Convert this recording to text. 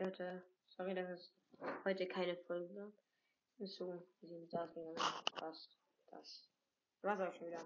Leute, sorry, dass es heute keine Folge gab. So, wie sie mit ausgegangen. Passt. Das war's auch schon wieder.